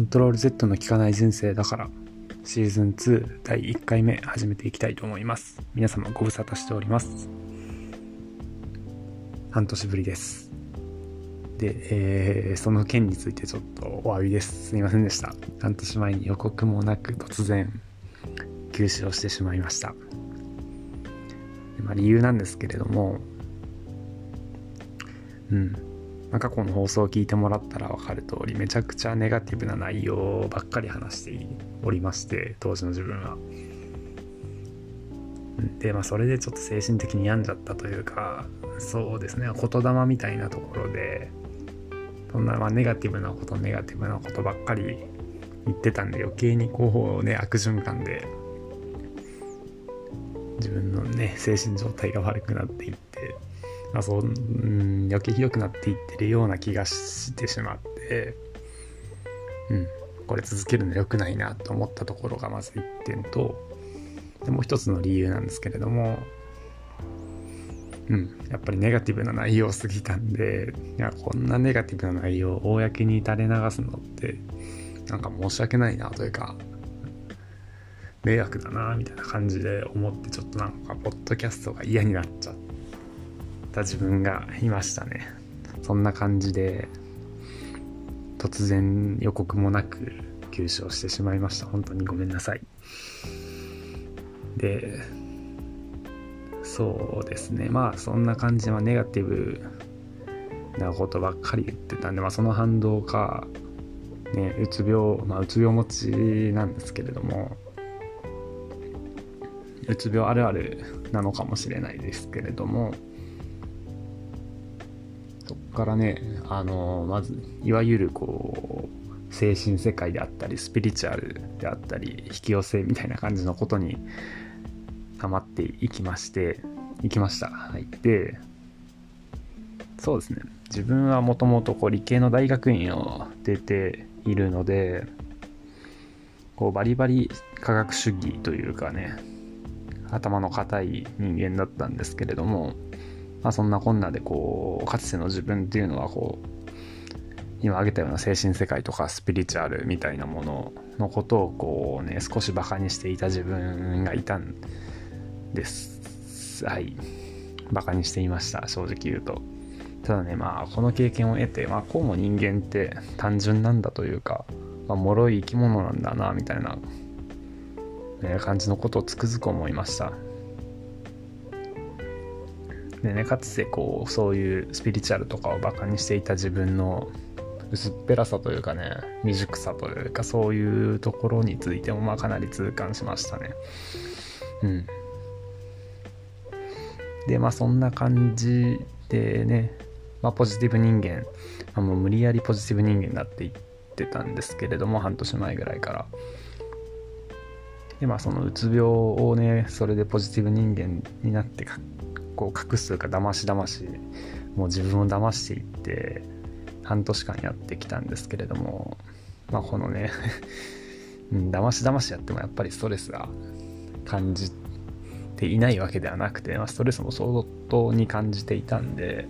コントロール Z の効かない人生だからシーズン2第1回目始めていきたいと思います。皆様ご無沙汰しております。半年ぶりです。で、えー、その件についてちょっとお詫びです。すいませんでした。半年前に予告もなく突然休止をしてしまいました。まあ、理由なんですけれどもうん。まあ、過去の放送を聞いてもらったら分かる通りめちゃくちゃネガティブな内容ばっかり話しておりまして当時の自分は。でまあそれでちょっと精神的に病んじゃったというかそうですね言霊みたいなところでそんなまあネガティブなことネガティブなことばっかり言ってたんで余計にこうね悪循環で自分のね精神状態が悪くなっていってまあ、そうん余計ひどくなっていってるような気がしてしまって、うん、これ続けるの良くないなと思ったところがまず1点とでもう一つの理由なんですけれども、うん、やっぱりネガティブな内容すぎたんでいやこんなネガティブな内容を公に垂れ流すのってなんか申し訳ないなというか迷惑だなみたいな感じで思ってちょっとなんかポッドキャストが嫌になっちゃってた自分がいましたね。そんな感じで突然予告もなく休止してしまいました。本当にごめんなさい。でそうですね。まあそんな感じはネガティブなことばっかり言ってたんで、まあ、その反動か、ね、うつ病、まあ、うつ病持ちなんですけれどもうつ病あるあるなのかもしれないですけれどもからねあのまずいわゆるこう精神世界であったりスピリチュアルであったり引き寄せみたいな感じのことにハマっていきましていきました。はい、でそうですね自分はもともと理系の大学院を出ているのでこうバリバリ科学主義というかね頭の固い人間だったんですけれどもまあ、そんなこんなでこうかつての自分っていうのはこう今挙げたような精神世界とかスピリチュアルみたいなもののことをこうね少しバカにしていた自分がいたんです。はい。バカにしていました正直言うと。ただねまあこの経験を得てまあこうも人間って単純なんだというかまあ脆い生き物なんだなみたいな、感じのことをつくづく思いました。でねかつてこうそういうスピリチュアルとかをバカにしていた自分の薄っぺらさというかね未熟さというかそういうところについてもまあかなり痛感しましたね。うん。でまあそんな感じでね、まあ、ポジティブ人間、まあ、もう無理やりポジティブ人間になっていってたんですけれども半年前ぐらいから。でまあそのうつ病をねそれでポジティブ人間になってこう隠すというかだましだましもう自分を騙していって半年間やってきたんですけれどもまあこのね うん、だましだましやってもやっぱりストレスが感じていないわけではなくて、まあ、ストレスも相当に感じていたんで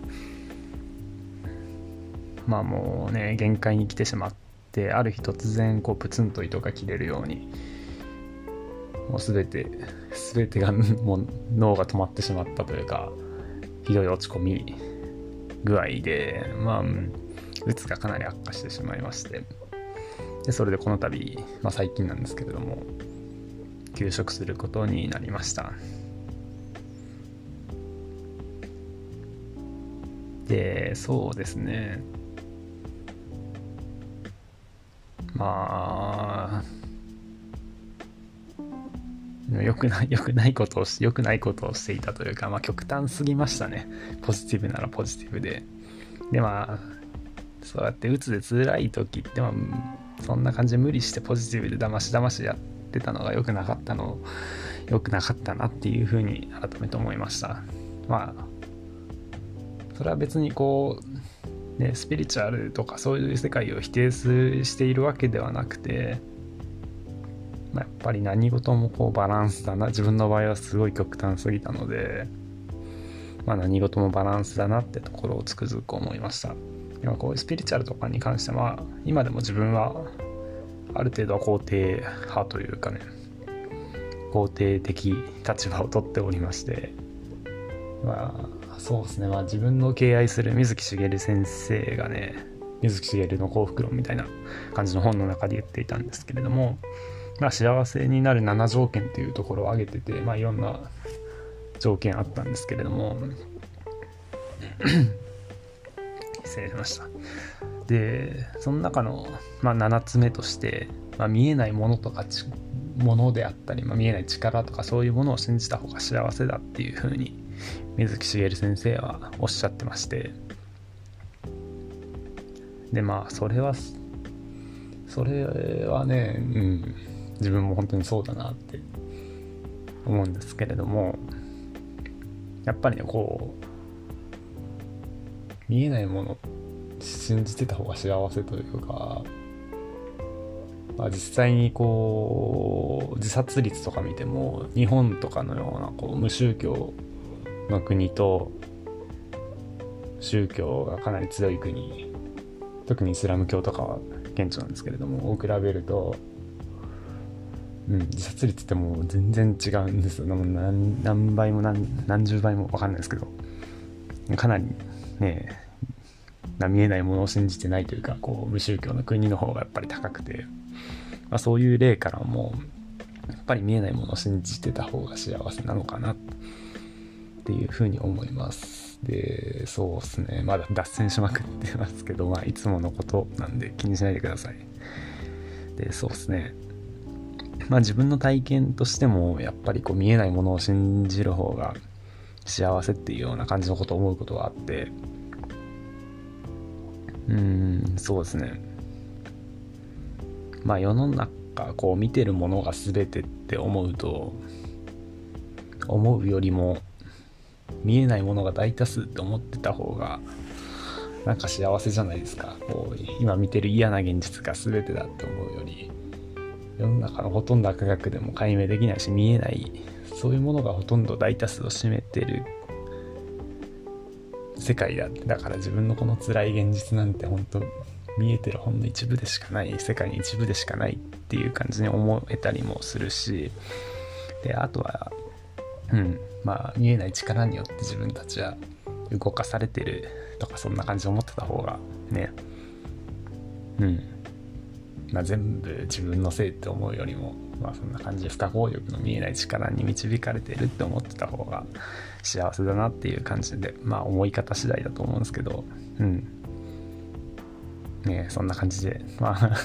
まあもうね限界に来てしまってある日突然こうプツンと糸が切れるようにもう全て全てが もう脳が止まってしまったというかひどい落ち込み具合でまあうつがかなり悪化してしまいまして。でそれでこの度、まあ、最近なんですけれども休職することになりました。でそうですね。まあ良くない、良くないことをし、良くないことをしていたというか、まあ極端すぎましたね。ポジティブならポジティブで。で、まあ、そうやって鬱で辛い時って、まあ、そんな感じで無理してポジティブでだましだましやってたのが良くなかったの、良くなかったなっていうふうに改めて思いました。まあ、それは別にこう、ね、スピリチュアルとかそういう世界を否定しているわけではなくて、まあ、やっぱり何事もこうバランスだな。自分の場合はすごい極端すぎたので、まあ、何事もバランスだなってところをつくづく思いました。今こうスピリチュアルとかに関しては今でも自分はある程度は肯定派というかね肯定的立場をとっておりましてまあそうですね。まあ自分の敬愛する水木しげる先生がね水木しげるの幸福論みたいな感じの本の中で言っていたんですけれども、まあ、幸せになる7条件っていうところを挙げてて、まあ、いろんな条件あったんですけれども。失礼しました。でその中の、まあ、7つ目として、まあ、見えないものとかものであったり、まあ、見えない力とかそういうものを信じた方が幸せだっていうふうに水木しげる先生はおっしゃってまして。でまあそれはそれはね、うん、自分も本当にそうだなって思うんですけれどもやっぱりねこう見えないもの信じてた方が幸せというか、まあ、実際にこう自殺率とか見ても日本とかのようなこう無宗教の国と宗教がかなり強い国特にイスラム教とかは顕著なんですけれどもを比べると、うん、自殺率ってもう全然違うんですよ何何倍も何何十倍も分かんないですけどかなりね見えないものを信じてないというかこう無宗教の国の方がやっぱり高くて、まあ、そういう例からもやっぱり見えないものを信じてた方が幸せなのかなっていうふうに思います。で、そうですね。まだ脱線しまくってますけど、まあ、いつものことなんで気にしないでください。で、そうですね。まあ、自分の体験としても、やっぱりこう見えないものを信じる方が幸せっていうような感じのことを思うことがあって、うん、そうですね。まあ、世の中、こう見てるものが全てって思うと、思うよりも見えないものが大多数って思ってた方がなんか幸せじゃないですかこう今見てる嫌な現実が全てだって思うより世の中のほとんど科学でも解明できないし見えないそういうものがほとんど大多数を占めてる世界だだから自分のこの辛い現実なんて本当見えてるほんの一部でしかない世界に一部でしかないっていう感じに思えたりもするしであとはうんまあ見えない力によって自分たちは動かされてるとかそんな感じで思ってた方がねうん。まあ全部自分のせいって思うよりもまあそんな感じで不可抗力の見えない力に導かれてるって思ってた方が幸せだなっていう感じでまあ思い方次第だと思うんですけどうん。ねそんな感じでまあ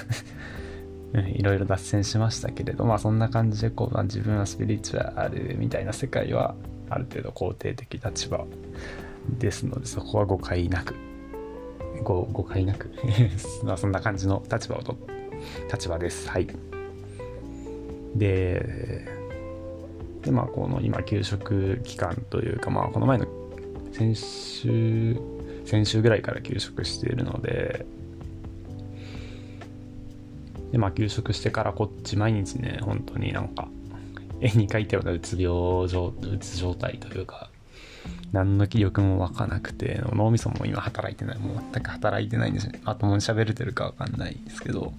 いろいろ脱線しましたけれど、まあそんな感じでこう、まあ、自分はスピリチュアルみたいな世界はある程度肯定的立場ですので、そこは誤解なく、誤解なく まあそんな感じの立場をと、立場です。はい。で、でまあこの今給食期間というか、まあこの前の先週、先週ぐらいから休職しているので、で、まあ、休職してからこっち毎日ね、本当になんか、絵に描いたようなうつ病状、うつ状態というか、何の気力も湧かなくて、脳みそも今働いてない。もう全く働いてないんですよ。まともに喋れてるかわかんないですけど、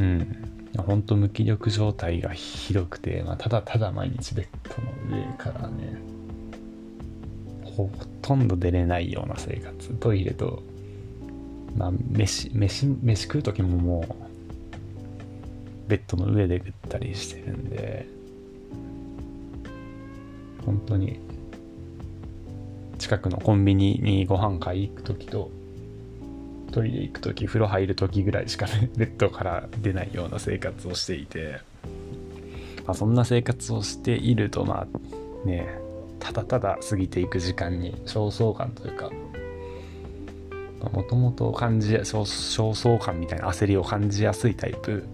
うん。本当無気力状態がひどくて、まあ、ただただ毎日ベッドの上からね、ほとんど出れないような生活。トイレとまあ、飯、飯、飯食う時ももう、ベッドの上で食ったりしてるんで、本当に、近くのコンビニにご飯買い行く時と、トイレ行く時、風呂入る時ぐらいしかね、ベッドから出ないような生活をしていて、まあ、そんな生活をしていると、まあ、ね、ただただ過ぎていく時間に焦燥感というか、もともと感じや焦燥感みたいな焦りを感じやすいタイプ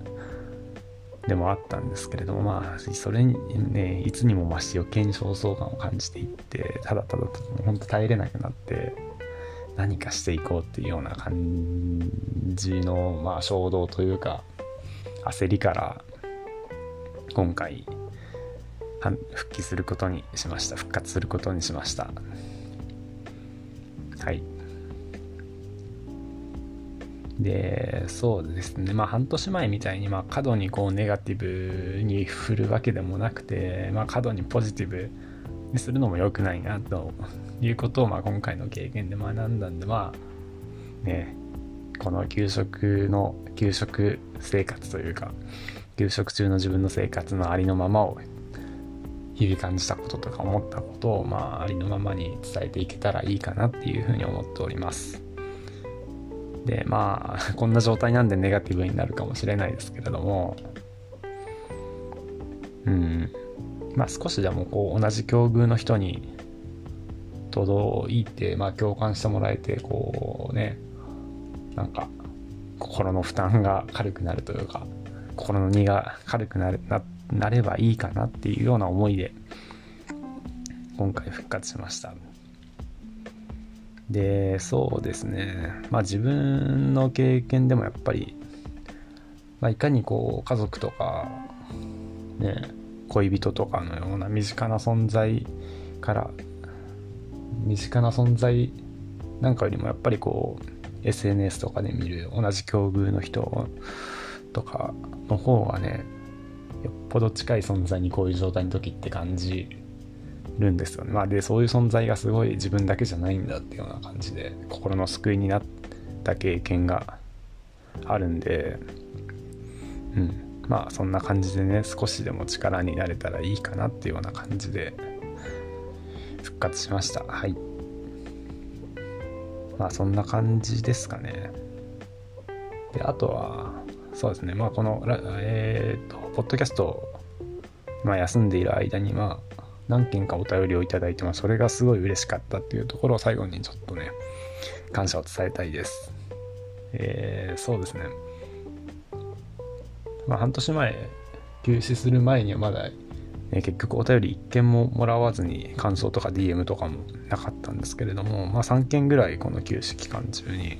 でもあったんですけれどもまあそれにねいつにも増して余計に焦燥感を感じていってただただ本当耐えれなくなって何かしていこうっていうような感じのまあ衝動というか焦りから今回復帰することにしました。復活することにしました。はい。でそうですね。まあ半年前みたいにまあ過度にこうネガティブに振るわけでもなくて、まあ、過度にポジティブするのも良くないなと。いうことをまあ今回の経験で学んだんでまあねこの給食の給食生活というか給食中の自分の生活のありのままを日々感じたこととか思ったことをまあありのままに伝えていけたらいいかなっていうふうに思っております。でまあこんな状態なんでネガティブになるかもしれないですけれどもうん。まあ少しでもこう同じ境遇の人に届いて、まあ、共感してもらえてこうねなんか心の負担が軽くなるというか心の荷が軽くなるななればいいかなっていうような思いで今回復活しました。でそうですね。まあ自分の経験でもやっぱり、まあ、いかにこう家族とかね恋人とかのような身近な存在から身近な存在なんかよりもやっぱりこう SNS とかで見る同じ境遇の人とかの方がねよっぽど近い存在にこういう状態の時って感じるんですよね。まあ、でそういう存在がすごい自分だけじゃないんだっていうような感じで心の救いになった経験があるんでうんまあそんな感じでね少しでも力になれたらいいかなっていうような感じで復活しました。はい。まあそんな感じですかね。であとはそうですね。まあこのえっ、とポッドキャストまあ休んでいる間にまあ何件かお便りをいただいてまあそれがすごい嬉しかったっていうところを最後にちょっとね感謝を伝えたいです。えー、そうですね。まあ半年前休止する前にはまだえ結局お便り1件ももらわずに感想とか DM とかもなかったんですけれども、まあ、3件ぐらいこの休止期間中に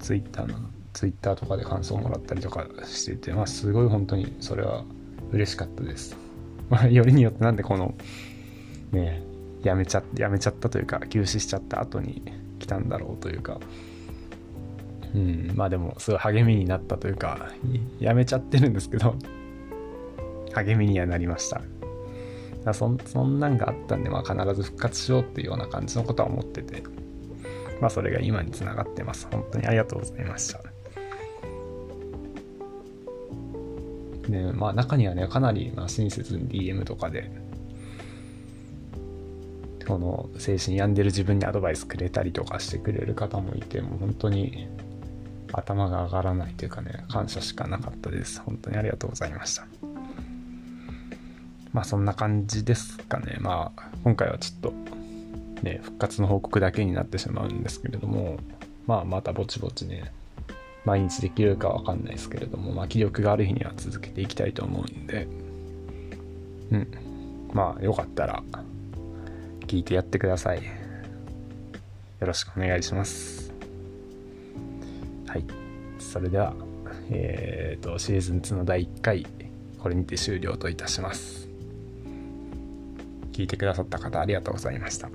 Twitter の Twitter とかで感想をもらったりとかしてて、まあ、すごい本当にそれは嬉しかったです。まあ、よりによってなんでこのねやめちゃやめちゃったというか休止しちゃった後に来たんだろうというかうんまあでもすごい励みになったというかやめちゃってるんですけど励みにはなりましただそそんなんがあったんで、まあ、必ず復活しようっていうような感じのことは思ってて、まあ、それが今につながってます。本当にありがとうございました。で、まあ、中にはね、かなり、まあ、親切に DM とかで、この精神病んでる自分にアドバイスくれたりとかしてくれる方もいて、もう本当に頭が上がらないというかね、感謝しかなかったです。本当にありがとうございました。まあそんな感じですかね。まあ今回はちょっとね、復活の報告だけになってしまうんですけれども、まあまたぼちぼちね、毎日できるかわかんないですけれども、まあ気力がある日には続けていきたいと思うんで、うん。まあよかったら聞いてやってください。よろしくお願いします。はい。それでは、えっ、ー、と、シーズン2の第1回、これにて終了といたします。聞いてくださった方ありがとうございました。